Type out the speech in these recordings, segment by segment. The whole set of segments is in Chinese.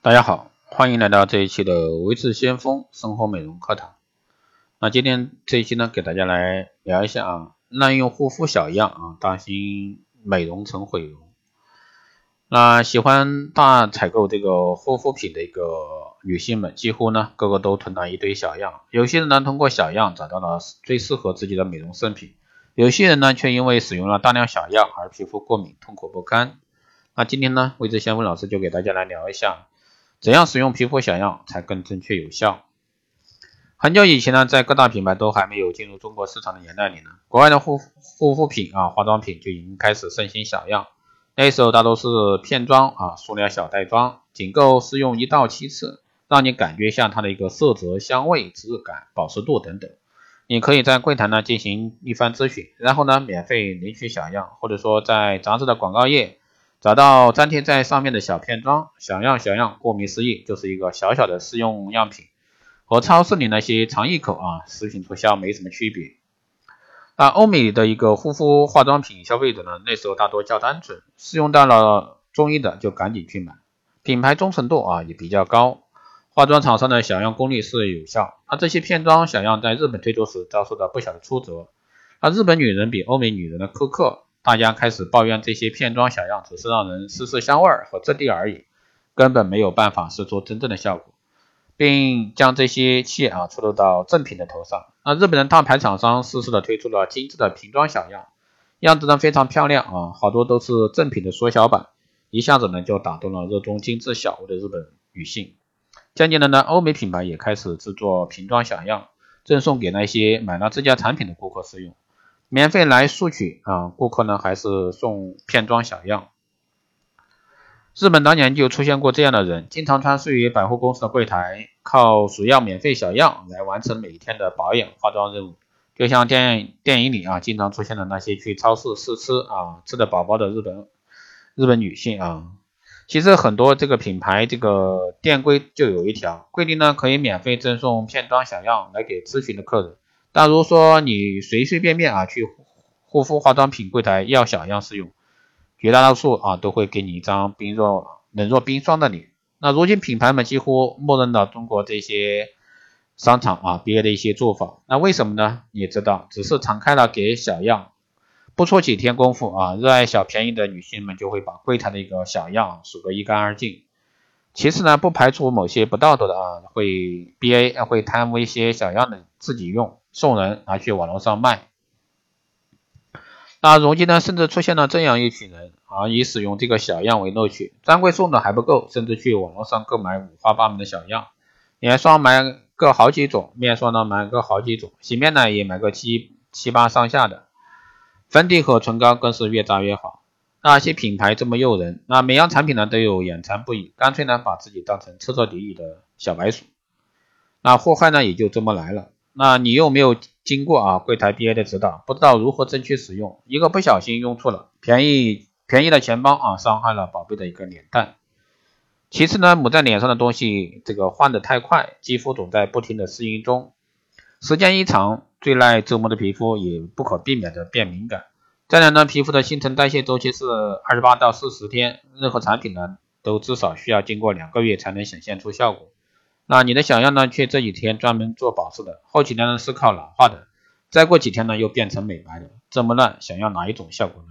大家好，欢迎来到这一期的维持先锋生活美容课堂。那今天这一期呢，给大家来聊一下啊，滥用护肤小样啊，担心美容成毁容。那喜欢大采购这个护肤品的一个女性们，几乎呢个个都囤了一堆小样。有些人呢通过小样找到了最适合自己的美容圣品，有些人呢却因为使用了大量小样而皮肤过敏、痛苦不堪。那今天呢，维持先锋老师就给大家来聊一下。怎样使用皮肤小样才更正确有效？很久以前呢，在各大品牌都还没有进入中国市场的年代里呢，国外的护护肤品啊、化妆品就已经开始盛行小样。那时候大多是片装啊、塑料小袋装，仅够试用一到七次，让你感觉一下它的一个色泽、香味、质感、保湿度等等。你可以在柜台呢进行一番咨询，然后呢免费领取小样，或者说在杂志的广告页。找到粘贴在上面的小片装，小样小样，顾名思义就是一个小小的试用样品，和超市里那些尝一口啊，食品促销没什么区别。那欧美的一个护肤化妆品消费者呢，那时候大多较单纯，试用到了中意的就赶紧去买，品牌忠诚度啊也比较高，化妆厂商的小样功力是有效。那这些片装小样在日本推出时遭受到不小的挫折，那日本女人比欧美女人的苛刻。大家开始抱怨这些片装小样只是让人试试香味和质地而已，根本没有办法试出真正的效果，并将这些气啊出露到正品的头上。那日本的大牌厂商适时的推出了精致的瓶装小样，样子呢非常漂亮啊，好多都是正品的缩小版，一下子呢就打动了热衷精致小物的日本女性。渐渐的呢，欧美品牌也开始制作瓶装小样，赠送给那些买了自家产品的顾客试用。免费来索取啊，顾客呢还是送片装小样。日本当年就出现过这样的人，经常穿梭于百货公司的柜台，靠索要免费小样来完成每天的保养化妆任务。就像电电影里啊，经常出现的那些去超市试吃啊，吃的饱饱的日本日本女性啊。其实很多这个品牌这个店规就有一条规定呢，可以免费赠送片装小样来给咨询的客人。但如果说你随随便便啊去护肤化妆品柜台要小样试用，绝大多数啊都会给你一张冰若冷若冰霜的脸。那如今品牌们几乎默认了中国这些商场啊别的一些做法，那为什么呢？你知道，只是敞开了给小样，不出几天功夫啊，热爱小便宜的女性们就会把柜台的一个小样数个一干二净。其次呢，不排除某些不道德的啊会 B A 会贪污一些小样的自己用。送人拿去网络上卖，那如今呢，甚至出现了这样一群人啊，以使用这个小样为乐趣，专柜送的还不够，甚至去网络上购买五花八门的小样，眼霜买个好几种，面霜呢买个好几种，洗面奶也买个七七八上下的，粉底和唇膏更是越榨越好。那些品牌这么诱人，那每样产品呢都有眼馋不已，干脆呢把自己当成彻彻底底的小白鼠，那祸害呢也就这么来了。那你又没有经过啊柜台 BA 的指导，不知道如何正确使用，一个不小心用错了，便宜便宜的钱包啊，伤害了宝贝的一个脸蛋。其次呢，抹在脸上的东西这个换的太快，肌肤总在不停的适应中，时间一长，最耐折磨的皮肤也不可避免的变敏感。再来呢，皮肤的新陈代谢周期是二十八到四十天，任何产品呢都至少需要经过两个月才能显现出效果。那你的小样呢？却这几天专门做保湿的，后几天呢是靠老化的，再过几天呢又变成美白的，这么乱，想要哪一种效果呢？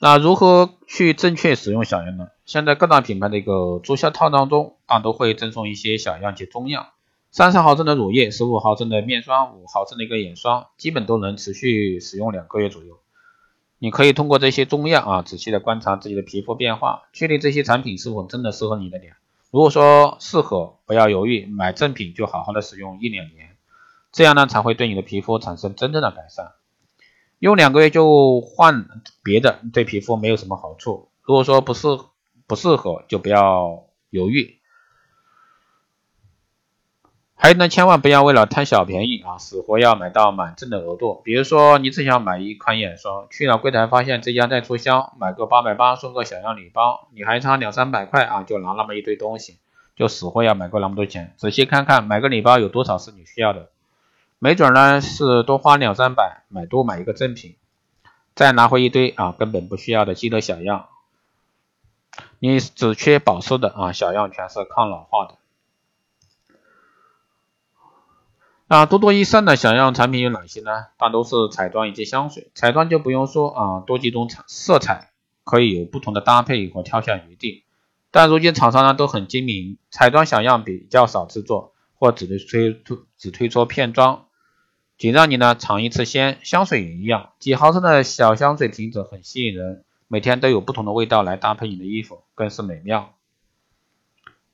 那如何去正确使用小样呢？现在各大品牌的一个促销套装中，大都会赠送一些小样及中样，三十毫升的乳液，十五毫升的面霜，五毫升的一个眼霜，基本都能持续使用两个月左右。你可以通过这些中样啊，仔细的观察自己的皮肤变化，确定这些产品是否真的适合你的脸。如果说适合，不要犹豫，买正品就好好的使用一两年，这样呢才会对你的皮肤产生真正的改善。用两个月就换别的，对皮肤没有什么好处。如果说不适不适合，就不要犹豫。还有呢，千万不要为了贪小便宜啊，死活要买到满赠的额度。比如说，你只想买一款眼霜，去了柜台发现这家在促销，买个八百八送个小样礼包，你还差两三百块啊，就拿那么一堆东西，就死活要买够那么多钱。仔细看看，买个礼包有多少是你需要的？没准呢是多花两三百买多买一个赠品，再拿回一堆啊根本不需要的积德小样。你只缺保湿的啊，小样全是抗老化的。那多多益善的小样产品有哪些呢？大都是彩妆以及香水。彩妆就不用说啊，多几种彩色彩可以有不同的搭配和挑选余地。但如今厂商呢都很精明，彩妆小样比较少制作，或只推出只推出片装，仅让你呢尝一次鲜。香水也一样，几毫升的小香水瓶子很吸引人，每天都有不同的味道来搭配你的衣服，更是美妙。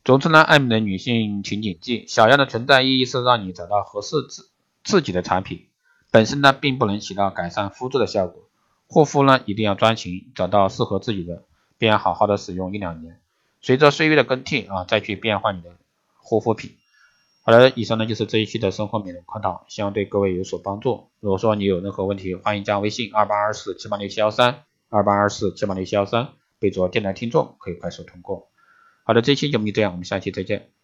总之呢，爱美的女性请谨记，小样的存在意义是让你找到合适自自己的产品，本身呢并不能起到改善肤质的效果。护肤呢一定要专情，找到适合自己的，便好好的使用一两年。随着岁月的更替啊，再去变换你的护肤品。好了，以上呢就是这一期的生活美容课堂，希望对各位有所帮助。如果说你有任何问题，欢迎加微信二八二四七八六七幺三二八二四七八六七幺三，备注电台听众，可以快速通过。好的，这期节目就这样，我们下期再见。